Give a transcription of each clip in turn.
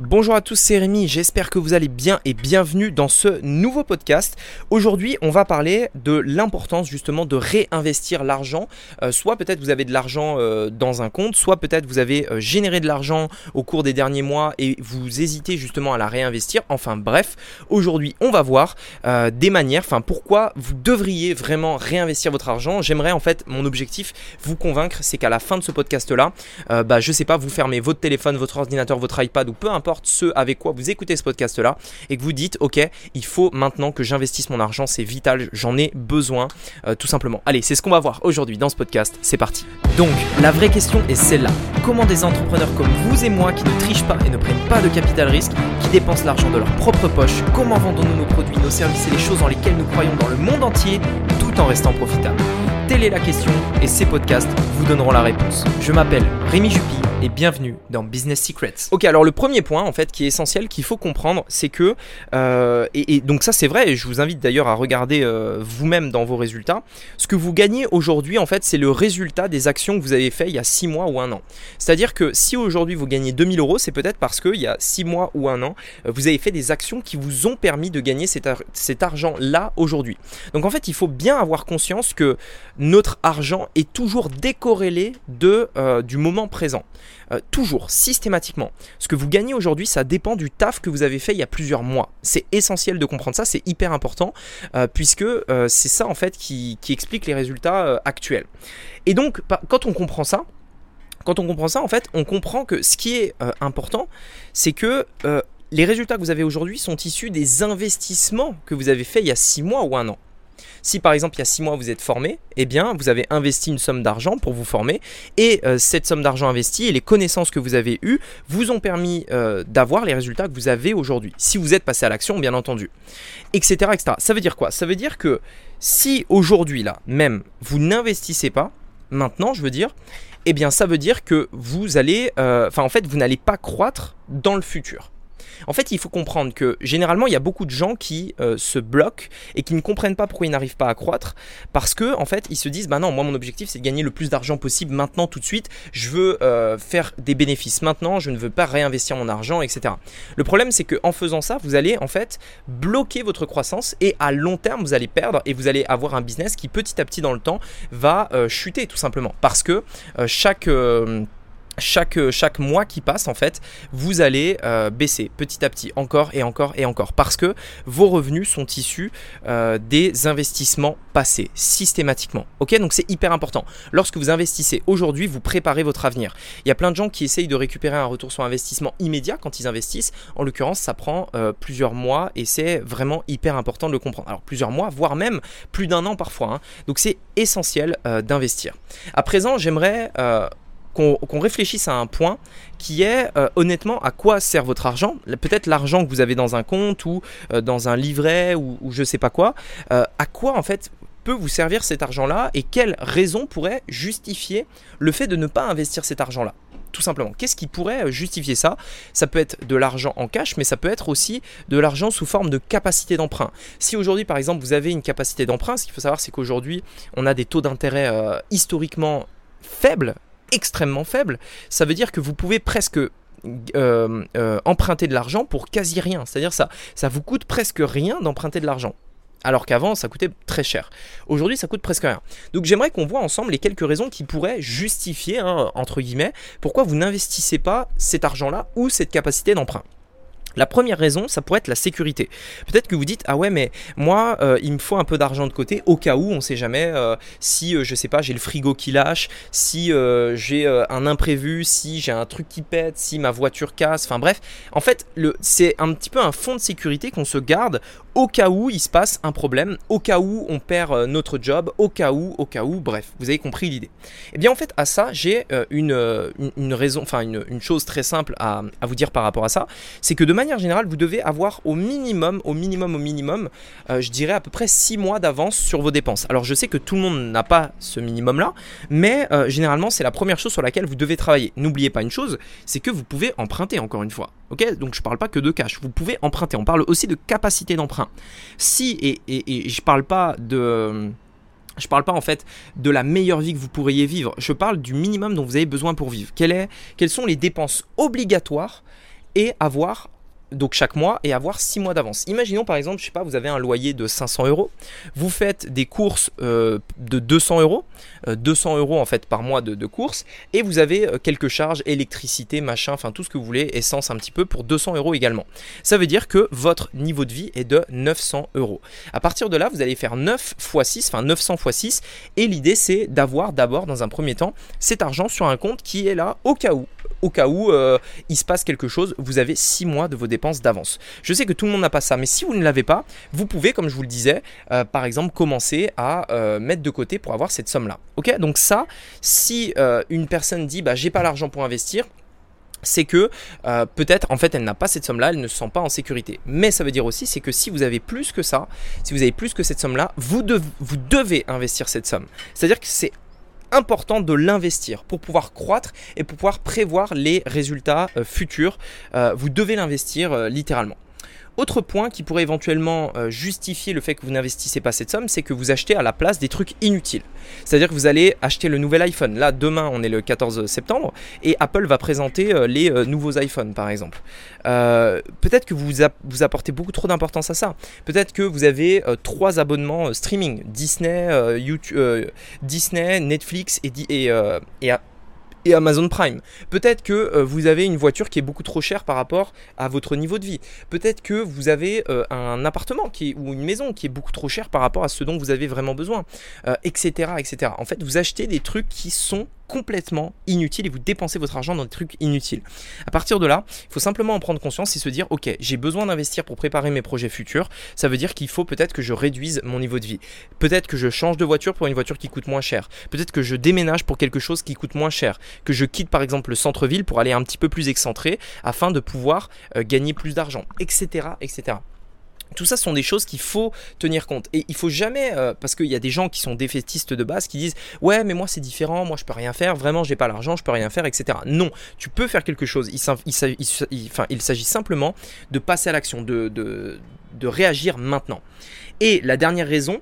Bonjour à tous, c'est Rémi, j'espère que vous allez bien et bienvenue dans ce nouveau podcast. Aujourd'hui, on va parler de l'importance justement de réinvestir l'argent. Euh, soit peut-être vous avez de l'argent euh, dans un compte, soit peut-être vous avez euh, généré de l'argent au cours des derniers mois et vous hésitez justement à la réinvestir. Enfin bref, aujourd'hui, on va voir des manières, enfin pourquoi vous devriez vraiment réinvestir votre argent. J'aimerais en fait, mon objectif, vous convaincre, c'est qu'à la fin de ce podcast-là, bah, je sais pas, vous fermez votre téléphone, votre ordinateur, votre iPad ou peu importe ce avec quoi vous écoutez ce podcast-là et que vous dites, ok, il faut maintenant que j'investisse mon argent, c'est vital, j'en ai besoin, euh, tout simplement. Allez, c'est ce qu'on va voir aujourd'hui dans ce podcast, c'est parti. Donc, la vraie question est celle-là. Comment des entrepreneurs comme vous et moi qui ne trichent pas et ne prennent pas de capital risque, qui dépensent l'argent de leur propre poche, comment vendons-nous nos produits, nos services et les choses dans lesquelles nous croyons dans le monde entier, tout en restant profitables? Telle est la question et ces podcasts vous donneront la réponse. Je m'appelle Rémi Jupy et bienvenue dans Business Secrets. Ok, alors le premier point en fait qui est essentiel qu'il faut comprendre, c'est que euh, et, donc ça c'est vrai et je vous invite d'ailleurs à regarder euh, vous-même dans vos résultats. Ce que vous gagnez aujourd'hui en fait c'est le résultat des actions que vous avez fait il y a 6 mois ou un an. C'est-à-dire que si aujourd'hui vous gagnez 2000 euros, c'est peut-être parce qu'il y a 6 mois ou un an, euh, vous avez fait des actions qui vous ont permis de gagner cet, cet argent là aujourd'hui. Donc en fait il faut bien avoir conscience que notre argent est toujours décorrélé de, du moment présent. Euh, toujours, systématiquement. Ce que vous gagnez aujourd'hui, ça dépend du taf que vous avez fait il y a plusieurs mois. C'est essentiel de comprendre ça, c'est hyper important, euh, puisque euh, c'est ça en fait qui, explique les résultats actuels. Et donc, quand on comprend ça, quand on comprend ça, en fait, on comprend que ce qui est important, c'est que les résultats que vous avez aujourd'hui sont issus des investissements que vous avez fait il y a six mois ou un an. Si par exemple il y a 6 mois vous êtes formé, eh bien vous avez investi une somme d'argent pour vous former et euh, cette somme d'argent investie et les connaissances que vous avez eues vous ont permis euh, d'avoir les résultats que vous avez aujourd'hui. Si vous êtes passé à l'action bien entendu. Etc. etc. Ça veut dire quoi? Ça veut dire que si aujourd'hui là même vous n'investissez pas, maintenant je veux dire, eh bien ça veut dire que vous allez, euh, enfin en fait vous n'allez pas croître dans le futur. En fait, il faut comprendre que généralement, il y a beaucoup de gens qui euh, se bloquent et qui ne comprennent pas pourquoi ils n'arrivent pas à croître parce que en fait, ils se disent bah non, moi mon objectif c'est de gagner le plus d'argent possible maintenant tout de suite. Je veux euh, faire des bénéfices maintenant, je ne veux pas réinvestir mon argent, etc. Le problème, c'est qu'en faisant ça, vous allez en fait bloquer votre croissance et à long terme, vous allez perdre et vous allez avoir un business qui petit à petit dans le temps va euh, chuter tout simplement parce que chaque chaque, euh, chaque mois qui passe, en fait, vous allez euh, baisser petit à petit, encore et encore et encore, parce que vos revenus sont issus euh, des investissements passés, systématiquement. Ok, donc c'est hyper important. Lorsque vous investissez aujourd'hui, vous préparez votre avenir. Il y a plein de gens qui essayent de récupérer un retour sur investissement immédiat quand ils investissent. En l'occurrence, ça prend plusieurs mois et c'est vraiment hyper important de le comprendre. Alors plusieurs mois, voire même plus d'un an parfois. Hein. Donc c'est essentiel d'investir. À présent, j'aimerais qu'on réfléchisse à un point qui est euh, honnêtement à quoi sert votre argent? Peut-être l'argent que vous avez dans un compte ou euh, dans un livret ou, je sais pas quoi. Euh, à quoi en fait peut vous servir cet argent-là et quelle raison pourrait justifier le fait de ne pas investir cet argent-là? Tout simplement. Qu'est-ce qui pourrait justifier ça? Ça peut être de l'argent en cash, mais ça peut être aussi de l'argent sous forme de capacité d'emprunt. Si aujourd'hui, par exemple, vous avez une capacité d'emprunt, ce qu'il faut savoir, c'est qu'aujourd'hui, on a des taux d'intérêt historiquement faibles extrêmement faible, ça veut dire que vous pouvez presque euh, euh, emprunter de l'argent pour quasi rien. C'est-à-dire ça, ça vous coûte presque rien d'emprunter de l'argent. Alors qu'avant, ça coûtait très cher. Aujourd'hui, ça coûte presque rien. Donc j'aimerais qu'on voit ensemble les quelques raisons qui pourraient justifier, hein, entre guillemets, pourquoi vous n'investissez pas cet argent-là ou cette capacité d'emprunt. La première raison, ça pourrait être la sécurité. Peut-être que vous dites ah ouais mais moi euh, il me faut un peu d'argent de côté au cas où on sait jamais euh, si euh, je sais pas j'ai le frigo qui lâche, si j'ai un imprévu, si j'ai un truc qui pète, si ma voiture casse, enfin bref. En fait c'est un petit peu un fond de sécurité qu'on se garde au cas où il se passe un problème, au cas où on perd notre job, au cas où, au cas où, bref, vous avez compris l'idée. Et eh bien en fait à ça, j'ai une, raison, enfin une, chose très simple à, vous dire par rapport à ça, c'est que de manière générale, vous devez avoir au minimum, au minimum, au minimum, je dirais à peu près 6 mois d'avance sur vos dépenses. Alors je sais que tout le monde n'a pas ce minimum-là, mais généralement c'est la première chose sur laquelle vous devez travailler. N'oubliez pas une chose, c'est que vous pouvez emprunter encore une fois. Ok? Donc je ne parle pas que de cash, vous pouvez emprunter, on parle aussi de capacité d'emprunt. Si, et, je parle pas de... Je parle pas en fait de la meilleure vie que vous pourriez vivre, je parle du minimum dont vous avez besoin pour vivre. est, quelles sont les dépenses obligatoires et avoir donc chaque mois et avoir 6 mois d'avance. Imaginons par exemple, je sais pas, vous avez un loyer de 500 euros, vous faites des courses euh, de 200 euros, 200 euh, euros en fait par mois de, courses, et vous avez euh, quelques charges, électricité, machin, enfin tout ce que vous voulez, essence un petit peu pour 200 euros également. Ça veut dire que votre niveau de vie est de 900 euros. À partir de là, vous allez faire 9 x 6, enfin 900 x 6, et l'idée c'est d'avoir d'abord dans un premier temps cet argent sur un compte qui est là au cas où au cas où il se passe quelque chose, vous avez 6 mois de vos dépenses d'avance. Je sais que tout le monde n'a pas ça, mais si vous ne l'avez pas, vous pouvez, comme je vous le disais, euh, par exemple, commencer à euh, mettre de côté pour avoir cette somme-là. Ok? Donc ça, si euh, une personne dit, bah, j'ai pas l'argent pour investir, c'est que peut-être en fait elle n'a pas cette somme là, elle ne se sent pas en sécurité. Mais ça veut dire aussi c'est que si vous avez plus que ça, si vous avez plus que cette somme là, vous, vous devez investir cette somme. C'est-à-dire que c'est important de l'investir pour pouvoir croître et pour pouvoir prévoir les résultats euh, futurs. Euh, vous devez l'investir euh, littéralement. Autre point qui pourrait éventuellement euh, justifier le fait que vous n'investissez pas cette somme, c'est que vous achetez à la place des trucs inutiles. C'est-à-dire que vous allez acheter le nouvel iPhone. Là, demain, on est le 14 septembre, et Apple va présenter euh, les euh, nouveaux iPhones, par exemple. Peut-être que vous, vous apportez beaucoup trop d'importance à ça. Peut-être que vous avez trois abonnements streaming Disney, YouTube, Disney, Netflix et, et, et et Amazon Prime. Peut-être que euh, vous avez une voiture qui est beaucoup trop chère par rapport à votre niveau de vie. Peut-être que vous avez euh, un appartement ou une maison qui est beaucoup trop cher par rapport à ce dont vous avez vraiment besoin, etc., euh, etc. En fait, vous achetez des trucs qui sont complètement inutile et vous dépensez votre argent dans des trucs inutiles. À partir de là, il faut simplement en prendre conscience et se dire ok, j'ai besoin d'investir pour préparer mes projets futurs. Ça veut dire qu'il faut peut-être que je réduise mon niveau de vie. Peut-être que je change de voiture pour une voiture qui coûte moins cher. Peut-être que je déménage pour quelque chose qui coûte moins cher. Que je quitte par exemple le centre-ville pour aller un petit peu plus excentré afin de pouvoir euh, gagner plus d'argent, etc., etc. Tout ça sont des choses qu'il faut tenir compte. Et il faut jamais, euh, parce qu'il y a des gens qui sont défaitistes de base, qui disent Ouais, mais moi c'est différent, moi je peux rien faire, vraiment j'ai pas l'argent, je peux rien faire, etc. Non, tu peux faire quelque chose. Il, s'agit simplement de passer à l'action, de, de réagir maintenant. Et la dernière raison,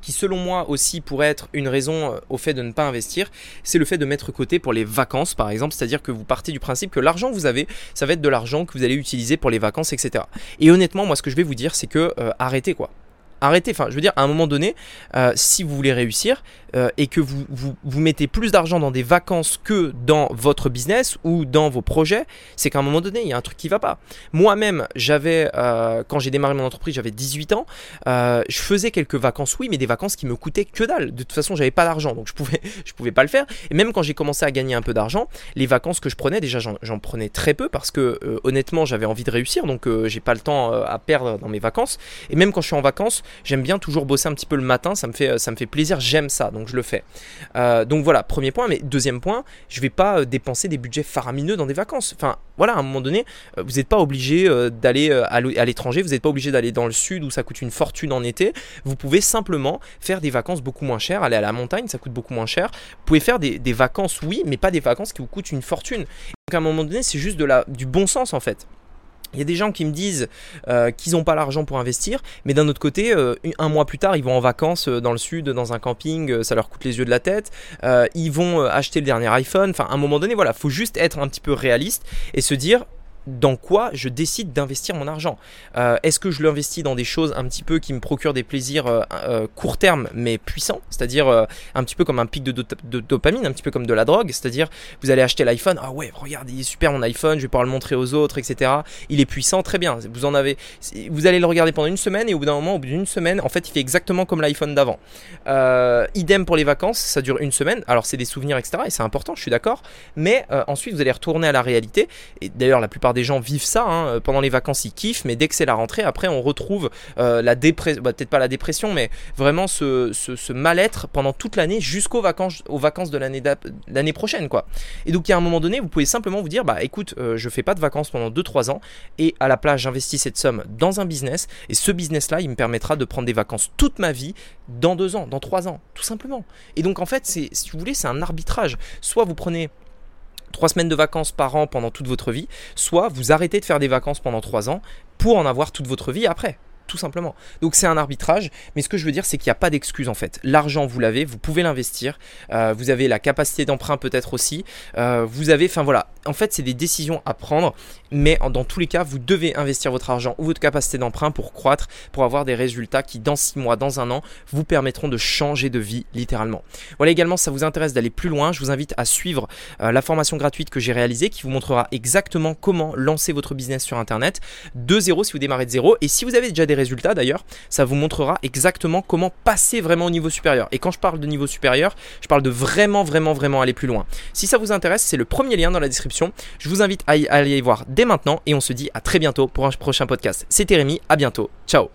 qui selon moi aussi pourrait être une raison euh, au fait de ne pas investir, c'est le fait de mettre côté pour les vacances par exemple, c'est-à-dire que vous partez du principe que l'argent que vous avez, ça va être de l'argent que vous allez utiliser pour les vacances, etc. Et honnêtement, moi ce que je vais vous dire, c'est que euh, arrêtez quoi arrêtez. Enfin, je veux dire, à un moment donné, euh, si vous voulez réussir euh, et que vous, vous, mettez plus d'argent dans des vacances que dans votre business ou dans vos projets, c'est qu'à un moment donné, il y a un truc qui va pas. Moi-même, j'avais, euh, quand j'ai démarré mon entreprise, j'avais 18 ans. je faisais quelques vacances, oui, mais des vacances qui me coûtaient que dalle. De toute façon, j'avais pas d'argent, donc je pouvais, je pouvais pas le faire. Et même quand j'ai commencé à gagner un peu d'argent, les vacances que je prenais, déjà, j'en prenais très peu parce que honnêtement, j'avais envie de réussir, donc j'ai pas le temps à perdre dans mes vacances. Et même quand je suis en vacances, J'aime bien toujours bosser un petit peu le matin, ça me fait, fait plaisir, j'aime ça, donc je le fais. Euh, donc voilà, premier point. Mais deuxième point, je vais pas euh, dépenser des budgets faramineux dans des vacances. Enfin, voilà, à un moment donné, euh, vous n'êtes pas obligé d'aller à l'étranger, vous n'êtes pas obligé d'aller dans le sud où ça coûte une fortune en été. Vous pouvez simplement faire des vacances beaucoup moins chères, aller à la montagne, ça coûte beaucoup moins cher. Vous pouvez faire des, vacances, oui, mais pas des vacances qui vous coûtent une fortune. Donc à un moment donné, c'est juste du bon sens en fait. Il y a des gens qui me disent euh, qu'ils n'ont pas l'argent pour investir, mais d'un autre côté, euh, un mois plus tard, ils vont en vacances euh, dans le sud, dans un camping, ça leur coûte les yeux de la tête. ils vont acheter le dernier iPhone. Enfin, à un moment donné, voilà, faut juste être un petit peu réaliste et se dire dans quoi je décide d'investir mon argent. Euh, est-ce que je l'investis dans des choses un petit peu qui me procurent des plaisirs euh, euh, court terme mais puissants, c'est-à-dire un petit peu comme un pic de, dopamine, un petit peu comme de la drogue, c'est-à-dire vous allez acheter l'iPhone, ah ouais, regarde, il est super mon iPhone, je vais pouvoir le montrer aux autres, etc. Il est puissant, très bien. Vous en avez, vous allez le regarder pendant une semaine et au bout d'un moment, au bout d'une semaine, en fait, il fait exactement comme l'iPhone d'avant. idem pour les vacances, ça dure une semaine. Alors c'est des souvenirs, etc. Et c'est important, je suis d'accord. Mais ensuite, vous allez retourner à la réalité. Et d'ailleurs, la plupart des gens vivent ça. Hein. Pendant les vacances, ils kiffent, mais dès que c'est la rentrée, après, on retrouve euh, la dépression, bah, peut-être pas la dépression, mais vraiment ce, mal-être pendant toute l'année jusqu'aux vacances, aux vacances de l'année, prochaine, quoi. Et donc, il y a un moment donné, vous pouvez simplement vous dire, bah écoute, euh, je fais pas de vacances pendant 2-3 ans, et à la place, j'investis cette somme dans un business, et ce business-là, il me permettra de prendre des vacances toute ma vie dans 2 ans, dans 3 ans, tout simplement. Et donc, en fait, si vous voulez, c'est un arbitrage. Soit vous prenez trois semaines de vacances par an pendant toute votre vie, soit vous arrêtez de faire des vacances pendant trois ans pour en avoir toute votre vie après tout simplement. Donc c'est un arbitrage, mais ce que je veux dire c'est qu'il n'y a pas d'excuse en fait. L'argent vous l'avez, vous pouvez l'investir, euh, vous avez la capacité d'emprunt peut-être aussi, euh, vous avez, enfin voilà, en fait, c'est des décisions à prendre, mais dans tous les cas, vous devez investir votre argent ou votre capacité d'emprunt pour croître, pour avoir des résultats qui, dans 6 mois, dans un an, vous permettront de changer de vie littéralement. Voilà également, si ça vous intéresse d'aller plus loin, je vous invite à suivre euh, la formation gratuite que j'ai réalisée qui vous montrera exactement comment lancer votre business sur Internet de zéro si vous démarrez de zéro. Et si vous avez déjà des résultats d'ailleurs, ça vous montrera exactement comment passer vraiment au niveau supérieur. Et quand je parle de niveau supérieur, je parle de vraiment, vraiment, vraiment aller plus loin. Si ça vous intéresse, c'est le premier lien dans la Je vous invite à y aller voir dès maintenant et on se dit à très bientôt pour un prochain podcast. C'était Rémi, à bientôt. Ciao